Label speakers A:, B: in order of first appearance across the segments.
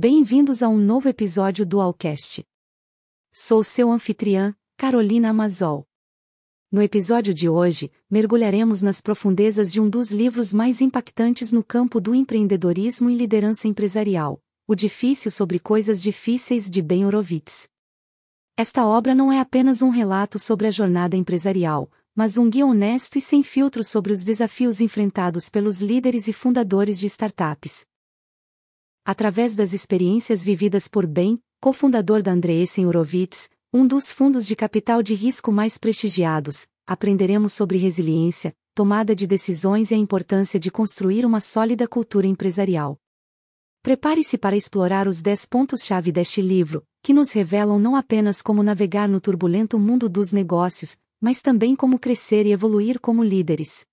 A: Bem-vindos a um novo episódio do Alcast. Sou seu anfitriã, Carolina Amazol. No episódio de hoje, mergulharemos nas profundezas de um dos livros mais impactantes no campo do empreendedorismo e liderança empresarial, O Difícil sobre Coisas Difíceis de Ben Horowitz. Esta obra não é apenas um relato sobre a jornada empresarial, mas um guia honesto e sem filtro sobre os desafios enfrentados pelos líderes e fundadores de startups, através das experiências vividas por Ben, cofundador da Andreessen Horowitz, um dos fundos de capital de risco mais prestigiados, aprenderemos sobre resiliência, tomada de decisões e a importância de construir uma sólida cultura empresarial. Prepare-se para explorar os 10 pontos-chave deste livro, que nos revelam não apenas como navegar no turbulento mundo dos negócios, mas também como crescer e evoluir como líderes.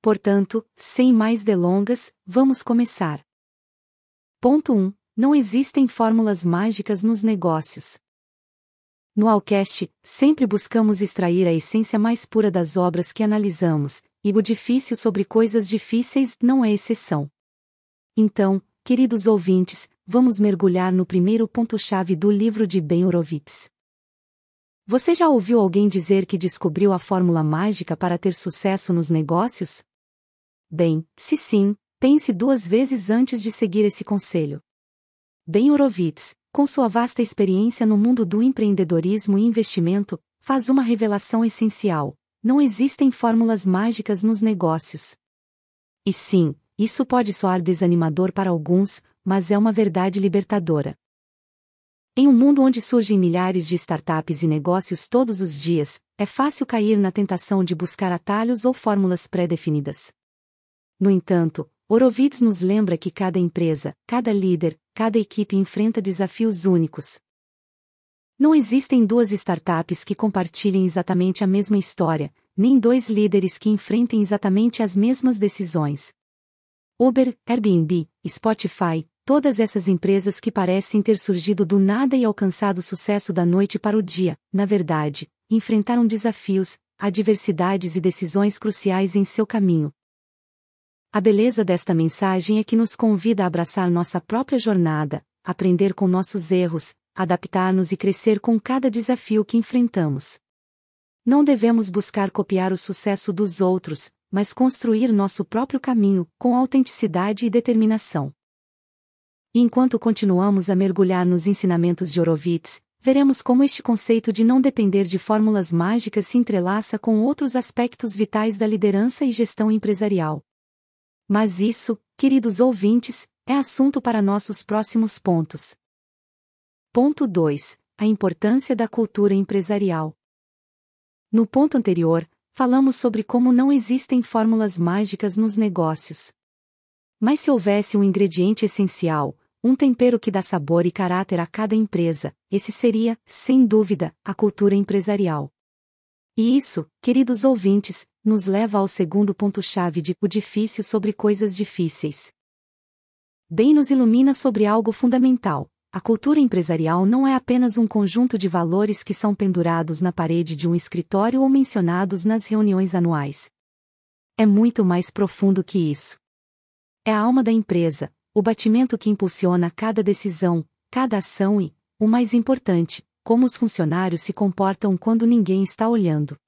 A: Portanto, sem mais delongas, vamos começar. Ponto 1. Não existem fórmulas mágicas nos negócios. No Alcast, sempre buscamos extrair a essência mais pura das obras que analisamos, e o difícil sobre coisas difíceis não é exceção. Então, queridos ouvintes, vamos mergulhar no primeiro ponto-chave do livro de Ben Horowitz. Você já ouviu alguém dizer que descobriu a fórmula mágica para ter sucesso nos negócios? Bem, se sim, pense duas vezes antes de seguir esse conselho. Ben Horowitz, com sua vasta experiência no mundo do empreendedorismo e investimento, faz uma revelação essencial: não existem fórmulas mágicas nos negócios. E sim, isso pode soar desanimador para alguns, mas é uma verdade libertadora. Em um mundo onde surgem milhares de startups e negócios todos os dias, é fácil cair na tentação de buscar atalhos ou fórmulas pré-definidas. No entanto, Horowitz nos lembra que cada empresa, cada líder, cada equipe enfrenta desafios únicos. Não existem duas startups que compartilhem exatamente a mesma história, nem dois líderes que enfrentem exatamente as mesmas decisões. Uber, Airbnb, Spotify, todas essas empresas que parecem ter surgido do nada e alcançado sucesso da noite para o dia, na verdade, enfrentaram desafios, adversidades e decisões cruciais em seu caminho, a beleza desta mensagem é que nos convida a abraçar nossa própria jornada, aprender com nossos erros, adaptar-nos e crescer com cada desafio que enfrentamos. Não devemos buscar copiar o sucesso dos outros, mas construir nosso próprio caminho, com autenticidade e determinação. Enquanto continuamos a mergulhar nos ensinamentos de Horowitz, veremos como este conceito de não depender de fórmulas mágicas se entrelaça com outros aspectos vitais da liderança e gestão empresarial. Mas isso, queridos ouvintes, é assunto para nossos próximos pontos. Ponto 2. A importância da cultura empresarial. No ponto anterior, falamos sobre como não existem fórmulas mágicas nos negócios. Mas se houvesse um ingrediente essencial, um tempero que dá sabor e caráter a cada empresa, esse seria, sem dúvida, a cultura empresarial. E isso, queridos ouvintes, nos leva ao segundo ponto-chave de o difícil sobre coisas difíceis. Bem nos ilumina sobre algo fundamental. A cultura empresarial não é apenas um conjunto de valores que são pendurados na parede de um escritório ou mencionados nas reuniões anuais. É muito mais profundo que isso. É a alma da empresa, o batimento que impulsiona cada decisão, cada ação e, o mais importante, como os funcionários se comportam quando ninguém está olhando.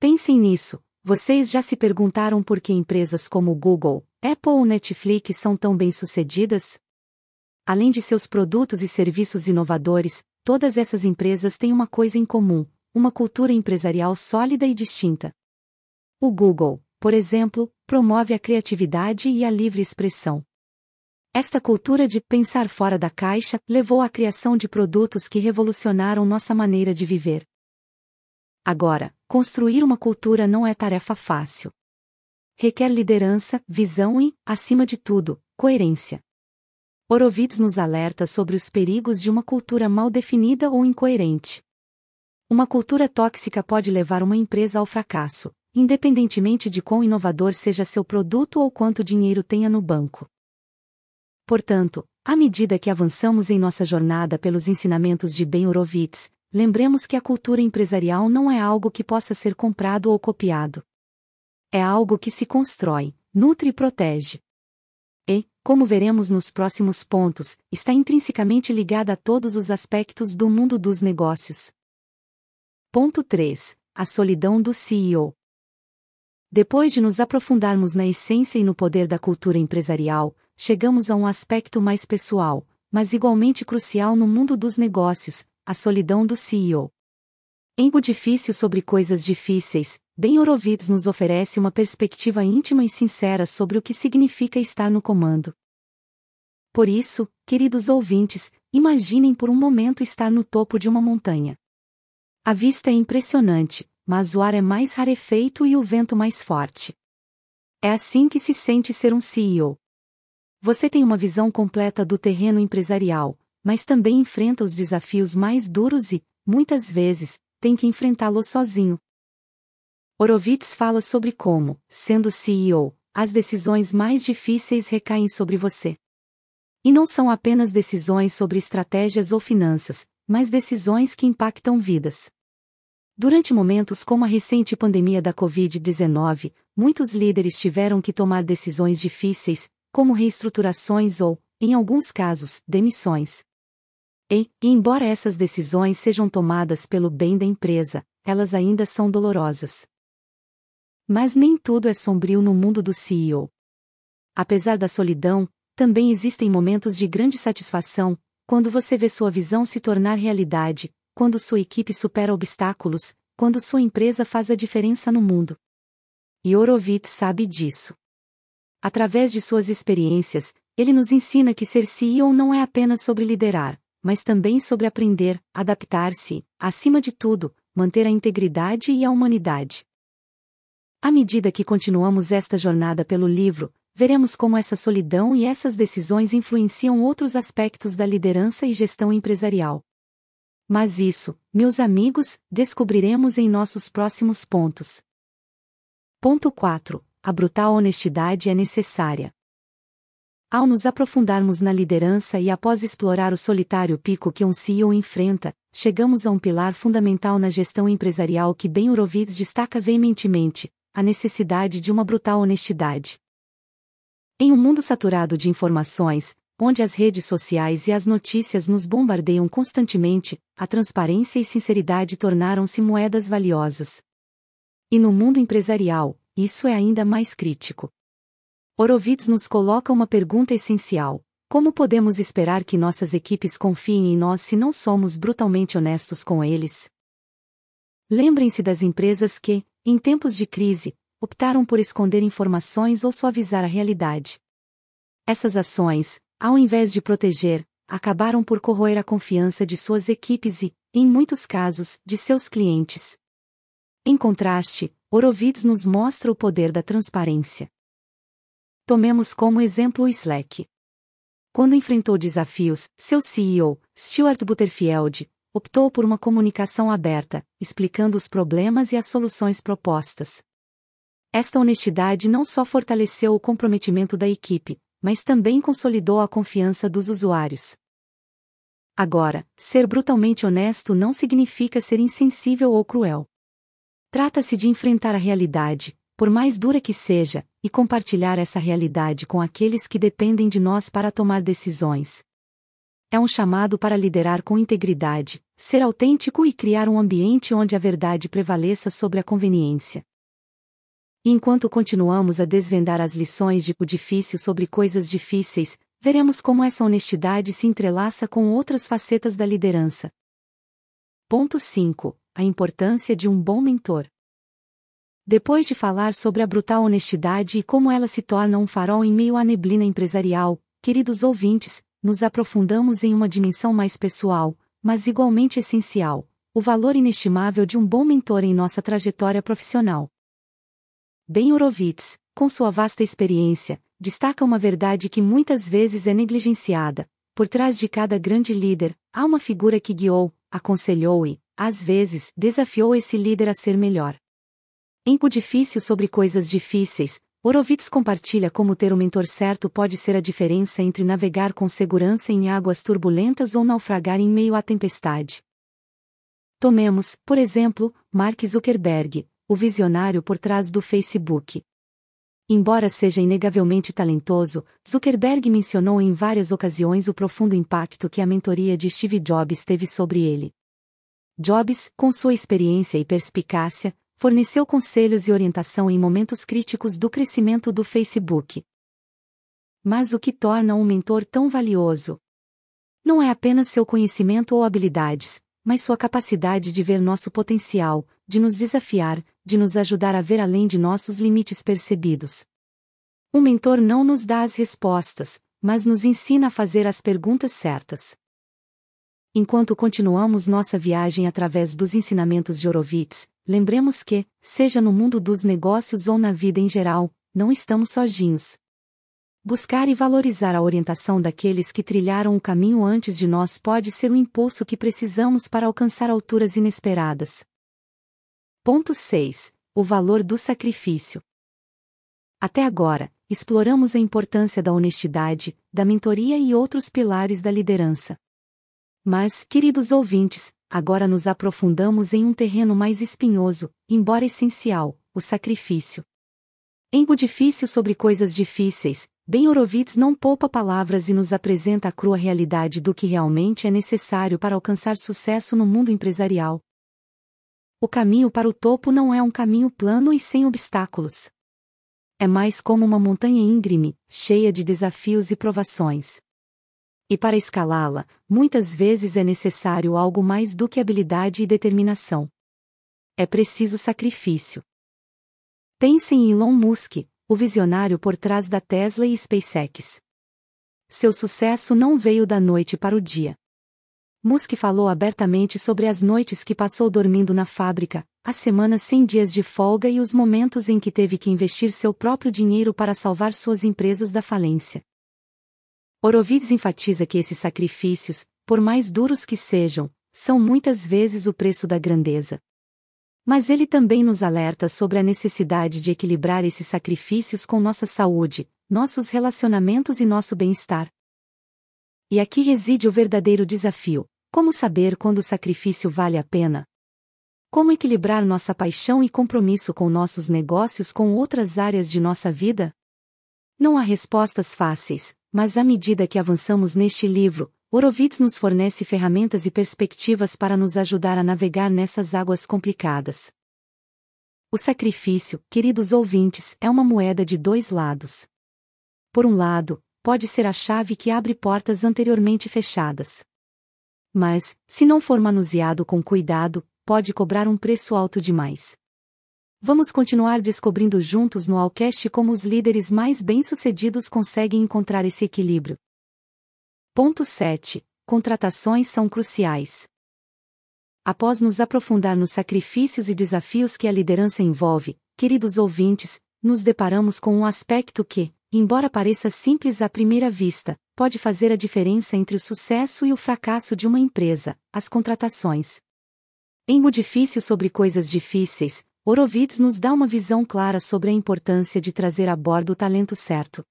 A: Pensem nisso. Vocês já se perguntaram por que empresas como Google, Apple ou Netflix são tão bem-sucedidas? Além de seus produtos e serviços inovadores, todas essas empresas têm uma coisa em comum: uma cultura empresarial sólida e distinta. O Google, por exemplo, promove a criatividade e a livre expressão. Esta cultura de pensar fora da caixa levou à criação de produtos que revolucionaram nossa maneira de viver. Agora, construir uma cultura não é tarefa fácil. Requer liderança, visão e, acima de tudo, coerência. Horowitz nos alerta sobre os perigos de uma cultura mal definida ou incoerente. Uma cultura tóxica pode levar uma empresa ao fracasso, independentemente de quão inovador seja seu produto ou quanto dinheiro tenha no banco. Portanto, à medida que avançamos em nossa jornada pelos ensinamentos de Ben Horowitz, lembremos que a cultura empresarial não é algo que possa ser comprado ou copiado. É algo que se constrói, nutre e protege. E, como veremos nos próximos pontos, está intrinsecamente ligada a todos os aspectos do mundo dos negócios. Ponto 3. A solidão do CEO. Depois de nos aprofundarmos na essência e no poder da cultura empresarial, chegamos a um aspecto mais pessoal, mas igualmente crucial no mundo dos negócios, a solidão do CEO. Em O Difícil sobre Coisas Difíceis, Ben Horowitz nos oferece uma perspectiva íntima e sincera sobre o que significa estar no comando. Por isso, queridos ouvintes, imaginem por um momento estar no topo de uma montanha. A vista é impressionante, mas o ar é mais rarefeito e o vento mais forte. É assim que se sente ser um CEO. Você tem uma visão completa do terreno empresarial, mas também enfrenta os desafios mais duros e, muitas vezes, tem que enfrentá-los sozinho. Horowitz fala sobre como, sendo CEO, as decisões mais difíceis recaem sobre você. E não são apenas decisões sobre estratégias ou finanças, mas decisões que impactam vidas. Durante momentos como a recente pandemia da Covid-19, muitos líderes tiveram que tomar decisões difíceis, como reestruturações ou, em alguns casos, demissões. E, embora essas decisões sejam tomadas pelo bem da empresa, elas ainda são dolorosas. Mas nem tudo é sombrio no mundo do CEO. Apesar da solidão, também existem momentos de grande satisfação, quando você vê sua visão se tornar realidade, quando sua equipe supera obstáculos, quando sua empresa faz a diferença no mundo. E Horowitz sabe disso. Através de suas experiências, ele nos ensina que ser CEO não é apenas sobre liderar, mas também sobre aprender, adaptar-se, acima de tudo, manter a integridade e a humanidade. À medida que continuamos esta jornada pelo livro, veremos como essa solidão e essas decisões influenciam outros aspectos da liderança e gestão empresarial. Mas isso, meus amigos, descobriremos em nossos próximos pontos. Ponto 4. A brutal honestidade é necessária. Ao nos aprofundarmos na liderança e após explorar o solitário pico que um CEO enfrenta, chegamos a um pilar fundamental na gestão empresarial que Ben Horowitz destaca veementemente, a necessidade de uma brutal honestidade. Em um mundo saturado de informações, onde as redes sociais e as notícias nos bombardeiam constantemente, a transparência e sinceridade tornaram-se moedas valiosas. E no mundo empresarial, isso é ainda mais crítico. Horowitz nos coloca uma pergunta essencial: como podemos esperar que nossas equipes confiem em nós se não somos brutalmente honestos com eles? Lembrem-se das empresas que, em tempos de crise, optaram por esconder informações ou suavizar a realidade. Essas ações, ao invés de proteger, acabaram por corroer a confiança de suas equipes e, em muitos casos, de seus clientes. Em contraste, Horowitz nos mostra o poder da transparência. Tomemos como exemplo o Slack. Quando enfrentou desafios, seu CEO, Stuart Butterfield, optou por uma comunicação aberta, explicando os problemas e as soluções propostas. Esta honestidade não só fortaleceu o comprometimento da equipe, mas também consolidou a confiança dos usuários. Agora, ser brutalmente honesto não significa ser insensível ou cruel. Trata-se de enfrentar a realidade, por mais dura que seja, e compartilhar essa realidade com aqueles que dependem de nós para tomar decisões. É um chamado para liderar com integridade, ser autêntico e criar um ambiente onde a verdade prevaleça sobre a conveniência. Enquanto continuamos a desvendar as lições de o difícil sobre coisas difíceis, veremos como essa honestidade se entrelaça com outras facetas da liderança. Ponto 5. A importância de um bom mentor. Depois de falar sobre a brutal honestidade e como ela se torna um farol em meio à neblina empresarial, queridos ouvintes, nos aprofundamos em uma dimensão mais pessoal, mas igualmente essencial: o valor inestimável de um bom mentor em nossa trajetória profissional. Ben Horowitz, com sua vasta experiência, destaca uma verdade que muitas vezes é negligenciada. Por trás de cada grande líder, há uma figura que guiou, aconselhou e, às vezes, desafiou esse líder a ser melhor. Em O Difícil sobre Coisas Difíceis, Horowitz compartilha como ter o mentor certo pode ser a diferença entre navegar com segurança em águas turbulentas ou naufragar em meio à tempestade. Tomemos, por exemplo, Mark Zuckerberg, o visionário por trás do Facebook. Embora seja inegavelmente talentoso, Zuckerberg mencionou em várias ocasiões o profundo impacto que a mentoria de Steve Jobs teve sobre ele. Jobs, com sua experiência e perspicácia, forneceu conselhos e orientação em momentos críticos do crescimento do Facebook. Mas o que torna um mentor tão valioso? Não é apenas seu conhecimento ou habilidades, mas sua capacidade de ver nosso potencial, de nos desafiar, de nos ajudar a ver além de nossos limites percebidos. Um mentor não nos dá as respostas, mas nos ensina a fazer as perguntas certas. Enquanto continuamos nossa viagem através dos ensinamentos de Horowitz, lembremos que, seja no mundo dos negócios ou na vida em geral, não estamos sozinhos. Buscar e valorizar a orientação daqueles que trilharam o caminho antes de nós pode ser o impulso que precisamos para alcançar alturas inesperadas. Ponto 6. O valor do sacrifício. Até agora, exploramos a importância da honestidade, da mentoria e outros pilares da liderança. Mas, queridos ouvintes, agora nos aprofundamos em um terreno mais espinhoso, embora essencial, o sacrifício. Em o difícil sobre coisas difíceis, Ben Horowitz não poupa palavras e nos apresenta a crua realidade do que realmente é necessário para alcançar sucesso no mundo empresarial. O caminho para o topo não é um caminho plano e sem obstáculos. É mais como uma montanha íngreme, cheia de desafios e provações. E para escalá-la, muitas vezes é necessário algo mais do que habilidade e determinação. É preciso sacrifício. Pense em Elon Musk, o visionário por trás da Tesla e SpaceX. Seu sucesso não veio da noite para o dia. Musk falou abertamente sobre as noites que passou dormindo na fábrica, as semanas sem dias de folga e os momentos em que teve que investir seu próprio dinheiro para salvar suas empresas da falência. Horowitz enfatiza que esses sacrifícios, por mais duros que sejam, são muitas vezes o preço da grandeza. Mas ele também nos alerta sobre a necessidade de equilibrar esses sacrifícios com nossa saúde, nossos relacionamentos e nosso bem-estar. E aqui reside o verdadeiro desafio: como saber quando o sacrifício vale a pena? Como equilibrar nossa paixão e compromisso com nossos negócios com outras áreas de nossa vida? Não há respostas fáceis, mas à medida que avançamos neste livro, Horowitz nos fornece ferramentas e perspectivas para nos ajudar a navegar nessas águas complicadas. O sacrifício, queridos ouvintes, é uma moeda de dois lados. Por um lado, pode ser a chave que abre portas anteriormente fechadas. Mas, se não for manuseado com cuidado, pode cobrar um preço alto demais. Vamos continuar descobrindo juntos no Alcast como os líderes mais bem-sucedidos conseguem encontrar esse equilíbrio. Ponto 7. Contratações são cruciais. Após nos aprofundar nos sacrifícios e desafios que a liderança envolve, queridos ouvintes, nos deparamos com um aspecto que, embora pareça simples à primeira vista, pode fazer a diferença entre o sucesso e o fracasso de uma empresa: as contratações. Em O Difícil sobre Coisas Difíceis, Horowitz nos dá uma visão clara sobre a importância de trazer a bordo o talento certo.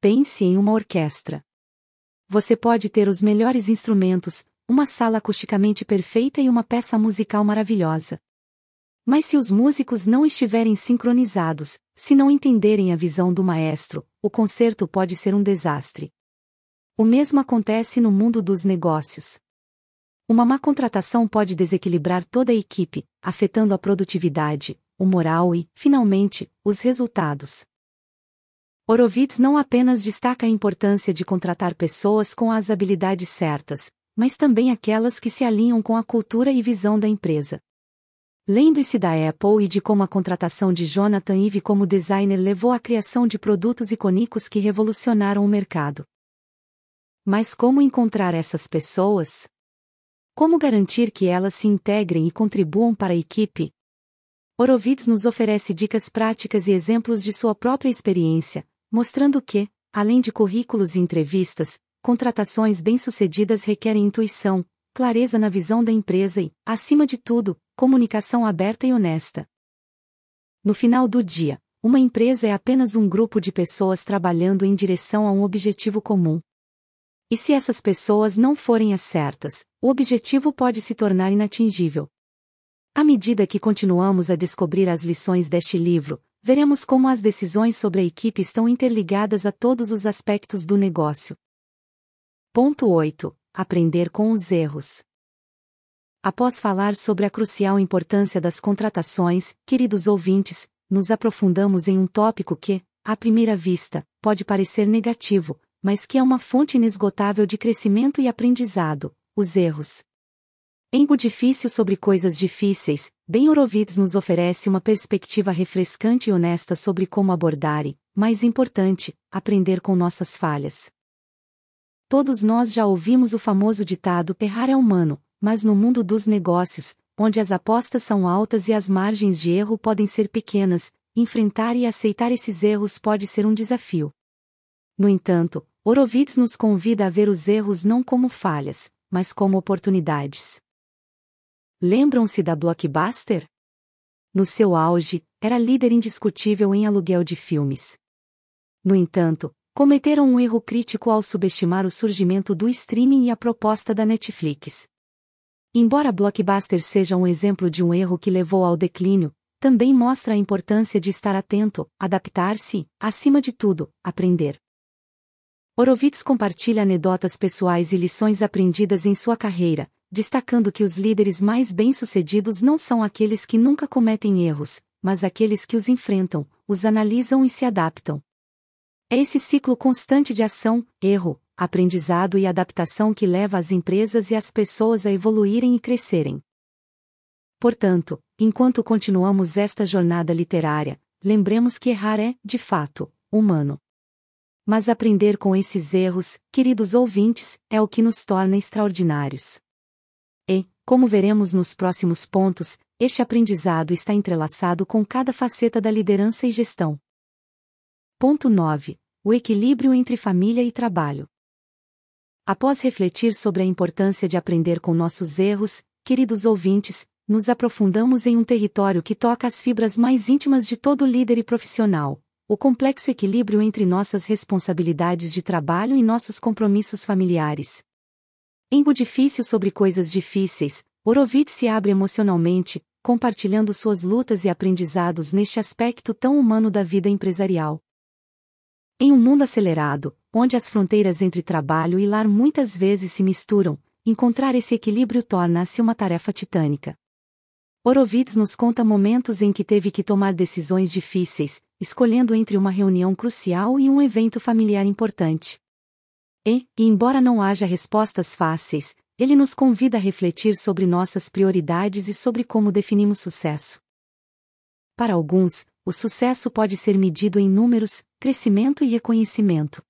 A: Pense em uma orquestra. Você pode ter os melhores instrumentos, uma sala acusticamente perfeita e uma peça musical maravilhosa. Mas se os músicos não estiverem sincronizados, se não entenderem a visão do maestro, o concerto pode ser um desastre. O mesmo acontece no mundo dos negócios. Uma má contratação pode desequilibrar toda a equipe, afetando a produtividade, o moral e, finalmente, os resultados. Horowitz não apenas destaca a importância de contratar pessoas com as habilidades certas, mas também aquelas que se alinham com a cultura e visão da empresa. Lembre-se da Apple e de como a contratação de Jonathan Ive como designer levou à criação de produtos icônicos que revolucionaram o mercado. Mas como encontrar essas pessoas? Como garantir que elas se integrem e contribuam para a equipe? Horowitz nos oferece dicas práticas e exemplos de sua própria experiência, mostrando que, além de currículos e entrevistas, contratações bem-sucedidas requerem intuição, clareza na visão da empresa e, acima de tudo, comunicação aberta e honesta. No final do dia, uma empresa é apenas um grupo de pessoas trabalhando em direção a um objetivo comum. E se essas pessoas não forem as certas, o objetivo pode se tornar inatingível. À medida que continuamos a descobrir as lições deste livro, veremos como as decisões sobre a equipe estão interligadas a todos os aspectos do negócio. Ponto 8. Aprender com os erros. Após falar sobre a crucial importância das contratações, queridos ouvintes, nos aprofundamos em um tópico que, à primeira vista, pode parecer negativo, mas que é uma fonte inesgotável de crescimento e aprendizado: os erros. Em Difícil sobre Coisas Difíceis, Ben Horowitz nos oferece uma perspectiva refrescante e honesta sobre como abordar e, mais importante, aprender com nossas falhas. Todos nós já ouvimos o famoso ditado errar é humano, mas no mundo dos negócios, onde as apostas são altas e as margens de erro podem ser pequenas, enfrentar e aceitar esses erros pode ser um desafio. No entanto, Horowitz nos convida a ver os erros não como falhas, mas como oportunidades. Lembram-se da Blockbuster? No seu auge, era líder indiscutível em aluguel de filmes. No entanto, cometeram um erro crítico ao subestimar o surgimento do streaming e a proposta da Netflix. Embora Blockbuster seja um exemplo de um erro que levou ao declínio, também mostra a importância de estar atento, adaptar-se, acima de tudo, aprender. Horowitz compartilha anedotas pessoais e lições aprendidas em sua carreira, destacando que os líderes mais bem-sucedidos não são aqueles que nunca cometem erros, mas aqueles que os enfrentam, os analisam e se adaptam. É esse ciclo constante de ação, erro, aprendizado e adaptação que leva as empresas e as pessoas a evoluírem e crescerem. Portanto, enquanto continuamos esta jornada literária, lembremos que errar é, de fato, humano. Mas aprender com esses erros, queridos ouvintes, é o que nos torna extraordinários. E, como veremos nos próximos pontos, este aprendizado está entrelaçado com cada faceta da liderança e gestão. Ponto 9. O equilíbrio entre família e trabalho. Após refletir sobre a importância de aprender com nossos erros, queridos ouvintes, nos aprofundamos em um território que toca as fibras mais íntimas de todo líder e profissional, o complexo equilíbrio entre nossas responsabilidades de trabalho e nossos compromissos familiares. Em O Difícil sobre Coisas Difíceis, Horowitz se abre emocionalmente, compartilhando suas lutas e aprendizados neste aspecto tão humano da vida empresarial. Em um mundo acelerado, onde as fronteiras entre trabalho e lar muitas vezes se misturam, encontrar esse equilíbrio torna-se uma tarefa titânica. Horowitz nos conta momentos em que teve que tomar decisões difíceis, escolhendo entre uma reunião crucial e um evento familiar importante. E, e embora não haja respostas fáceis, ele nos convida a refletir sobre nossas prioridades e sobre como definimos sucesso. Para alguns, o sucesso pode ser medido em números, crescimento e reconhecimento.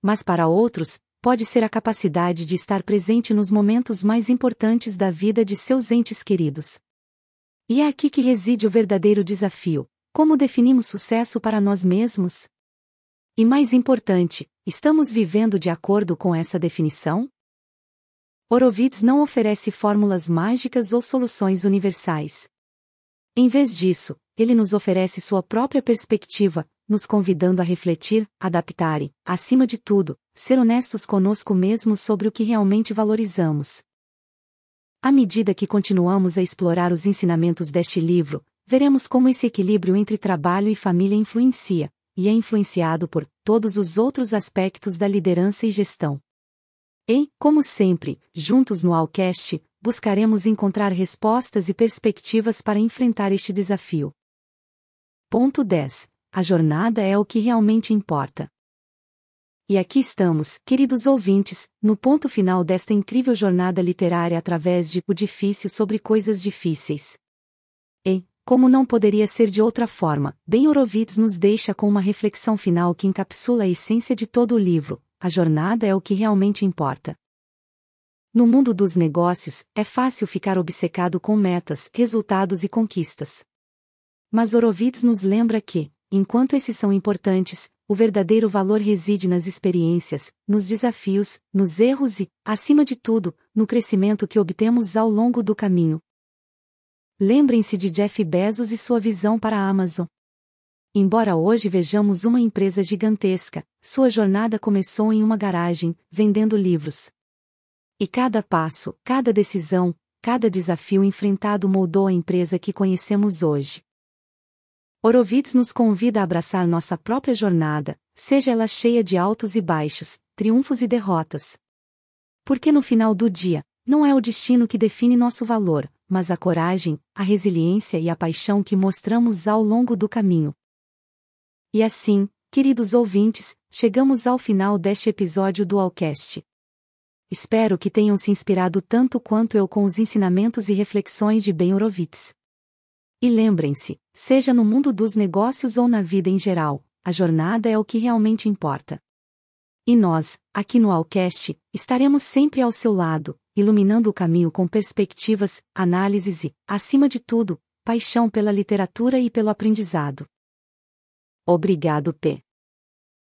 A: Mas para outros, pode ser a capacidade de estar presente nos momentos mais importantes da vida de seus entes queridos. E é aqui que reside o verdadeiro desafio: como definimos sucesso para nós mesmos? E mais importante, estamos vivendo de acordo com essa definição? Horowitz não oferece fórmulas mágicas ou soluções universais. Em vez disso, ele nos oferece sua própria perspectiva, nos convidando a refletir, adaptar e, acima de tudo, ser honestos conosco mesmos sobre o que realmente valorizamos. À medida que continuamos a explorar os ensinamentos deste livro, veremos como esse equilíbrio entre trabalho e família influencia, e é influenciado por todos os outros aspectos da liderança e gestão. E, como sempre, juntos no Alcast, buscaremos encontrar respostas e perspectivas para enfrentar este desafio. Ponto 10. A jornada é o que realmente importa. E aqui estamos, queridos ouvintes, no ponto final desta incrível jornada literária através de O Difícil sobre Coisas Difíceis. E, como não poderia ser de outra forma, Ben Horowitz nos deixa com uma reflexão final que encapsula a essência de todo o livro: a jornada é o que realmente importa. No mundo dos negócios, é fácil ficar obcecado com metas, resultados e conquistas. Mas Horowitz nos lembra que, enquanto esses são importantes, o verdadeiro valor reside nas experiências, nos desafios, nos erros e, acima de tudo, no crescimento que obtemos ao longo do caminho. Lembrem-se de Jeff Bezos e sua visão para a Amazon. Embora hoje vejamos uma empresa gigantesca, sua jornada começou em uma garagem, vendendo livros. E cada passo, cada decisão, cada desafio enfrentado moldou a empresa que conhecemos hoje. Horowitz nos convida a abraçar nossa própria jornada, seja ela cheia de altos e baixos, triunfos e derrotas. Porque no final do dia, não é o destino que define nosso valor, mas a coragem, a resiliência e a paixão que mostramos ao longo do caminho. E assim, queridos ouvintes, chegamos ao final deste episódio do Alcast. Espero que tenham se inspirado tanto quanto eu com os ensinamentos e reflexões de Ben Horowitz. E lembrem-se, seja no mundo dos negócios ou na vida em geral, a jornada é o que realmente importa. E nós, aqui no Alcast, estaremos sempre ao seu lado, iluminando o caminho com perspectivas, análises e, acima de tudo, paixão pela literatura e pelo aprendizado. Obrigado, P.